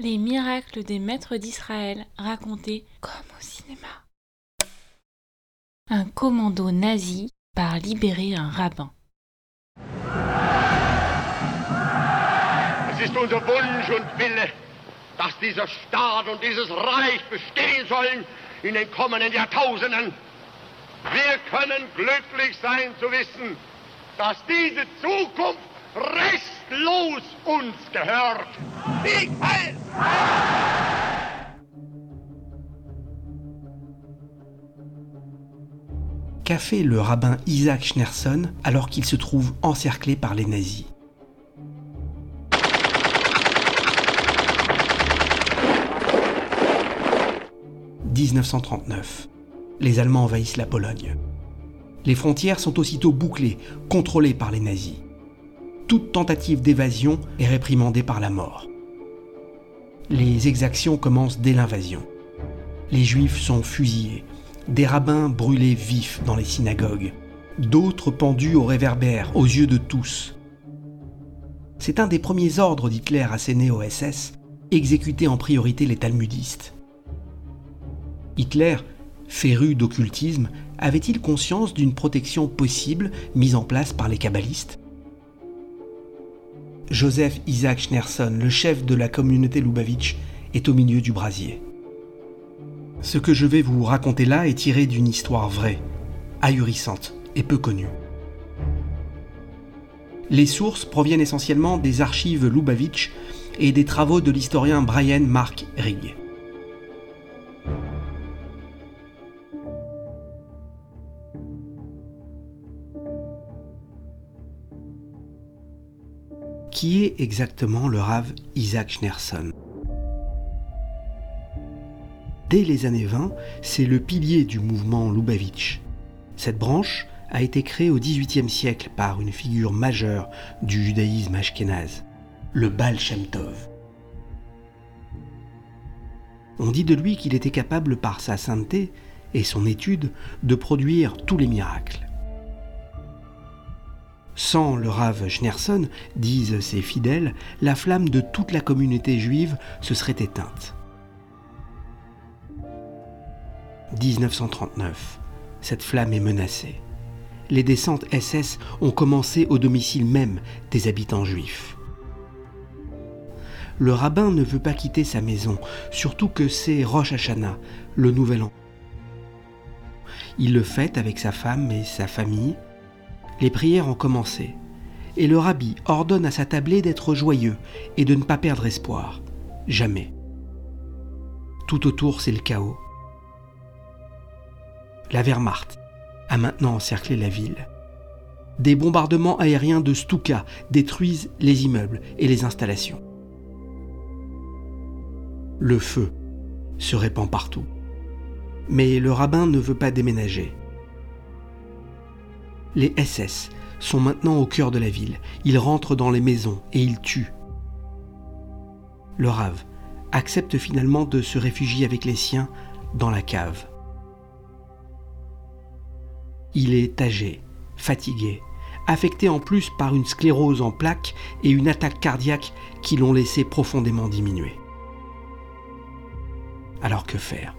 Les miracles des maîtres d'Israël racontés comme au cinéma. Un commando nazi part libérer un rabbin. Es ist unser Wunsch und Wille, dass dieser Staat und dieses Reich bestehen sollen in den kommenden Jahrtausenden. Wir können glücklich sein zu wissen, dass diese Zukunft restlos uns gehört. Sieg heil! Qu'a fait le rabbin Isaac Schneerson alors qu'il se trouve encerclé par les nazis « 1939. Les Allemands envahissent la Pologne. Les frontières sont aussitôt bouclées, contrôlées par les nazis. Toute tentative d'évasion est réprimandée par la mort. Les exactions commencent dès l'invasion. Les juifs sont fusillés, des rabbins brûlés vifs dans les synagogues, d'autres pendus au réverbère aux yeux de tous. C'est un des premiers ordres d'Hitler assénés au SS, exécuter en priorité les talmudistes. Hitler, féru d'occultisme, avait-il conscience d'une protection possible mise en place par les kabbalistes? Joseph Isaac Schneerson, le chef de la communauté Lubavitch, est au milieu du brasier. Ce que je vais vous raconter là est tiré d'une histoire vraie, ahurissante et peu connue. Les sources proviennent essentiellement des archives Lubavitch et des travaux de l'historien Brian Mark Rigg. Qui est exactement le Rav Isaac Schneerson Dès les années 20, c'est le pilier du mouvement Lubavitch. Cette branche a été créée au XVIIIe siècle par une figure majeure du judaïsme ashkénaze, le Baal Shem Tov. On dit de lui qu'il était capable par sa sainteté et son étude de produire tous les miracles. Sans le Rav Schneerson, disent ses fidèles, la flamme de toute la communauté juive se serait éteinte. 1939. Cette flamme est menacée. Les descentes SS ont commencé au domicile même des habitants juifs. Le rabbin ne veut pas quitter sa maison, surtout que c'est Rosh Hashanah, le nouvel an. Il le fête avec sa femme et sa famille. Les prières ont commencé, et le rabbi ordonne à sa tablée d'être joyeux et de ne pas perdre espoir. Jamais. Tout autour, c'est le chaos la Wehrmacht, a maintenant encerclé la ville. Des bombardements aériens de Stuka détruisent les immeubles et les installations. Le feu se répand partout. Mais le rabbin ne veut pas déménager. Les SS sont maintenant au cœur de la ville. Ils rentrent dans les maisons et ils tuent. Le Rav accepte finalement de se réfugier avec les siens dans la cave. Il est âgé, fatigué, affecté en plus par une sclérose en plaques et une attaque cardiaque qui l'ont laissé profondément diminuer. Alors que faire?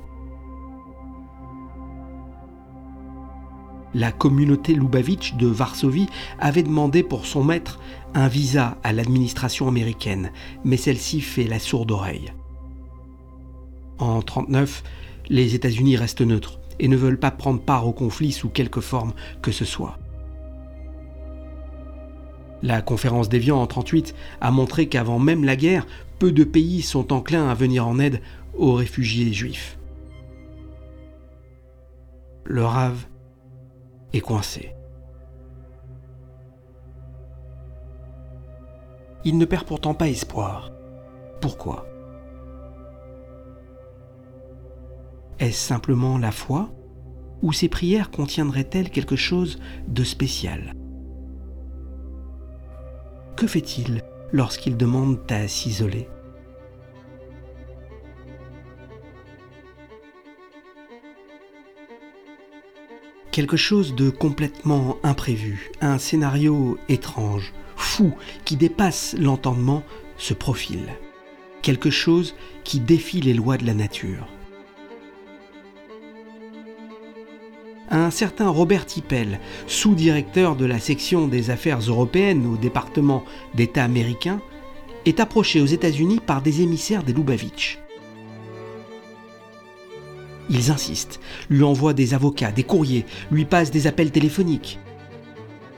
La communauté Lubavitch de Varsovie avait demandé pour son maître un visa à l'administration américaine, mais celle-ci fait la sourde oreille. En 1939, les États-Unis restent neutres et ne veulent pas prendre part au conflit sous quelque forme que ce soit. La conférence d'Évian en 1938 a montré qu'avant même la guerre, peu de pays sont enclins à venir en aide aux réfugiés juifs. Le rave coincé. Il ne perd pourtant pas espoir. Pourquoi? Est-ce simplement la foi Ou ces prières contiendraient-elles quelque chose de spécial? Que fait-il lorsqu'il demande à s'isoler? Quelque chose de complètement imprévu, un scénario étrange, fou, qui dépasse l'entendement, se profile. quelque chose qui défie les lois de la nature. Un certain Robert Tippel, sous-directeur de la section des affaires européennes au département d'État américain, est approché aux États-Unis par des émissaires des Lubavitch. Ils insistent, lui envoient des avocats, des courriers, lui passent des appels téléphoniques.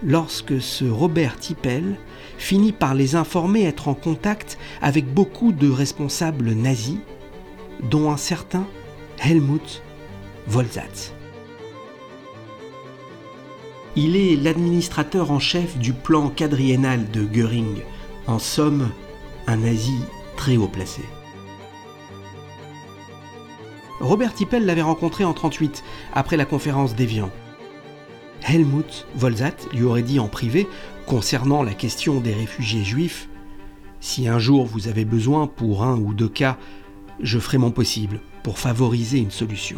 Lorsque ce Robert Tippel finit par les informer être en contact avec beaucoup de responsables nazis, dont un certain Helmut Volzat. Il est l'administrateur en chef du plan quadriennal de Göring, en somme un nazi très haut placé. Robert Tippel l'avait rencontré en 38, après la conférence d'Evian. Helmut Volzat lui aurait dit en privé, concernant la question des réfugiés juifs, Si un jour vous avez besoin pour un ou deux cas, je ferai mon possible pour favoriser une solution.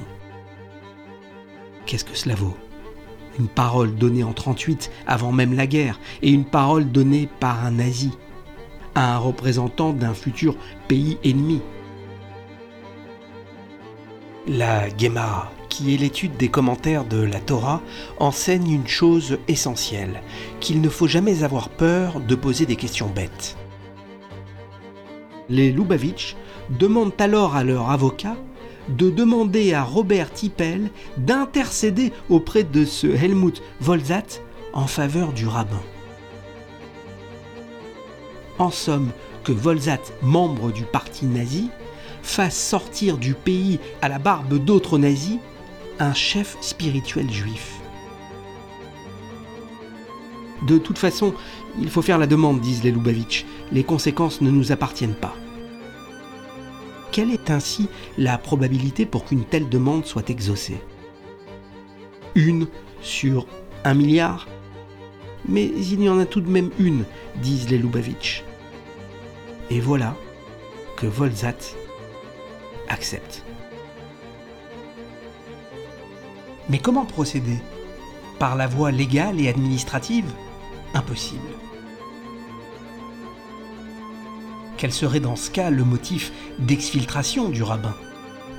Qu'est-ce que cela vaut? Une parole donnée en 38 avant même la guerre, et une parole donnée par un nazi, à un représentant d'un futur pays ennemi. La Gemara, qui est l'étude des commentaires de la Torah, enseigne une chose essentielle, qu'il ne faut jamais avoir peur de poser des questions bêtes. Les Lubavitch demandent alors à leur avocat de demander à Robert Tippel d'intercéder auprès de ce Helmut Volzat en faveur du rabbin. En somme, que Volzat, membre du parti nazi, fasse sortir du pays à la barbe d'autres nazis un chef spirituel juif. De toute façon, il faut faire la demande, disent les Lubavitch. Les conséquences ne nous appartiennent pas. Quelle est ainsi la probabilité pour qu'une telle demande soit exaucée? Une sur un milliard? Mais il y en a tout de même une, disent les Lubavitch. Et voilà que Volzat Mais comment procéder Par la voie légale et administrative? Impossible. Quel serait dans ce cas le motif d'exfiltration du rabbin?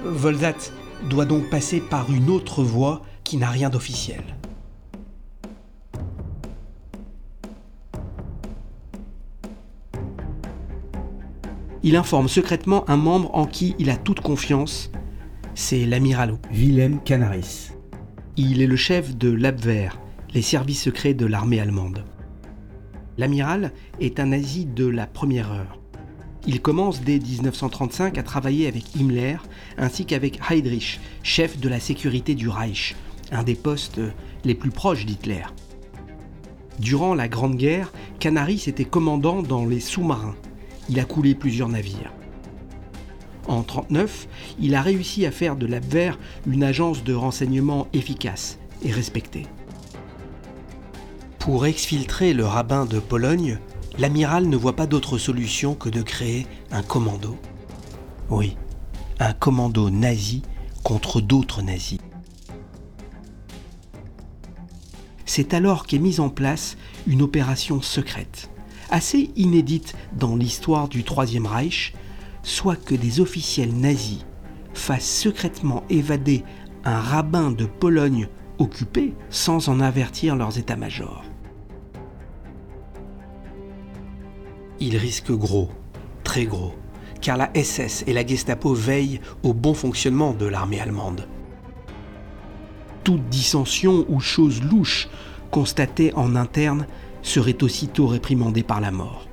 Volzat doit donc passer par une autre voie qui n'a rien d'officiel. Il informe secrètement un membre en qui il a toute confiance, c'est l'amiral Wilhelm Canaris. Il est le chef de l'Abwehr, les services secrets de l'armée allemande. L'amiral est un nazi de la première heure. Il commence dès 1935 à travailler avec Himmler ainsi qu'avec Heydrich, chef de la sécurité du Reich, un des postes les plus proches d'Hitler. Durant la Grande Guerre, Canaris était commandant dans les sous-marins il a coulé plusieurs navires. En 1939, il a réussi à faire de l'Abwehr une agence de renseignement efficace et respectée. Pour exfiltrer le rabbin de Pologne, l'amiral ne voit pas d'autre solution que de créer un commando. Oui, un commando nazi contre d'autres nazis. C'est alors qu'est mise en place une opération secrète assez inédite dans l'histoire du Troisième Reich, soit que des officiels nazis fassent secrètement évader un rabbin de Pologne occupé sans en avertir leurs états-majors. Ils risquent gros, très gros, car la SS et la Gestapo veillent au bon fonctionnement de l'armée allemande. Toute dissension ou chose louche constatée en interne serait aussitôt réprimandé par la mort.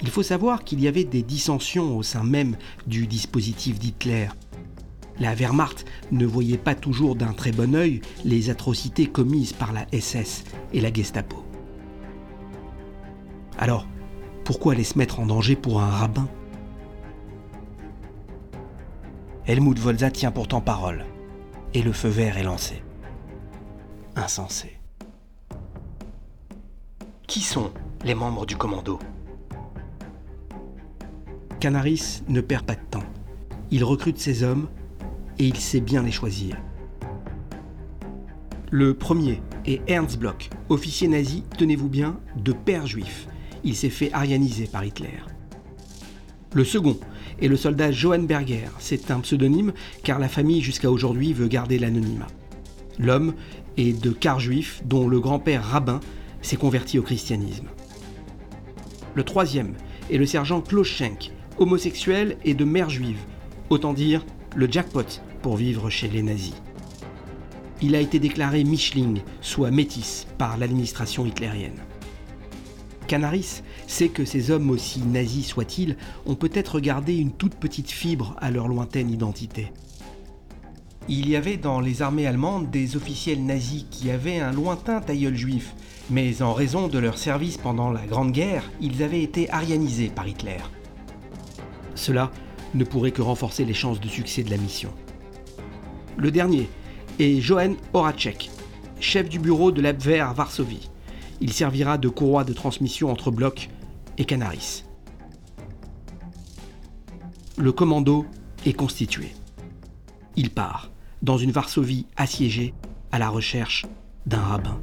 Il faut savoir qu'il y avait des dissensions au sein même du dispositif d'Hitler. La Wehrmacht ne voyait pas toujours d'un très bon œil les atrocités commises par la SS et la Gestapo. Alors, pourquoi aller se mettre en danger pour un rabbin? Helmut Volza tient pourtant parole, et le feu vert est lancé. Insensé. Qui sont les membres du commando? Canaris ne perd pas de temps. Il recrute ses hommes et il sait bien les choisir. Le premier est Ernst Bloch, officier nazi, tenez-vous bien, de père juif. Il s'est fait arianiser par Hitler. Le second est le soldat Johann Berger. C'est un pseudonyme car la famille jusqu'à aujourd'hui veut garder l'anonymat. L'homme est de quart juif dont le grand-père rabbin s'est converti au christianisme. Le troisième est le sergent Klaus Schenk, homosexuel et de mère juive. Autant dire le jackpot pour vivre chez les nazis. Il a été déclaré Mischling, soit métis, par l'administration hitlérienne. Canaris sait que ces hommes, aussi nazis soient-ils, ont peut-être gardé une toute petite fibre à leur lointaine identité. Il y avait dans les armées allemandes des officiels nazis qui avaient un lointain tailleul juif, mais en raison de leur service pendant la Grande Guerre, ils avaient été arianisés par Hitler. Cela ne pourrait que renforcer les chances de succès de la mission. Le dernier est Johann Horacek, chef du bureau de l'Abwehr à Varsovie. Il servira de courroie de transmission entre Bloch et Canaris. Le commando est constitué. Il part dans une Varsovie assiégée à la recherche d'un rabbin.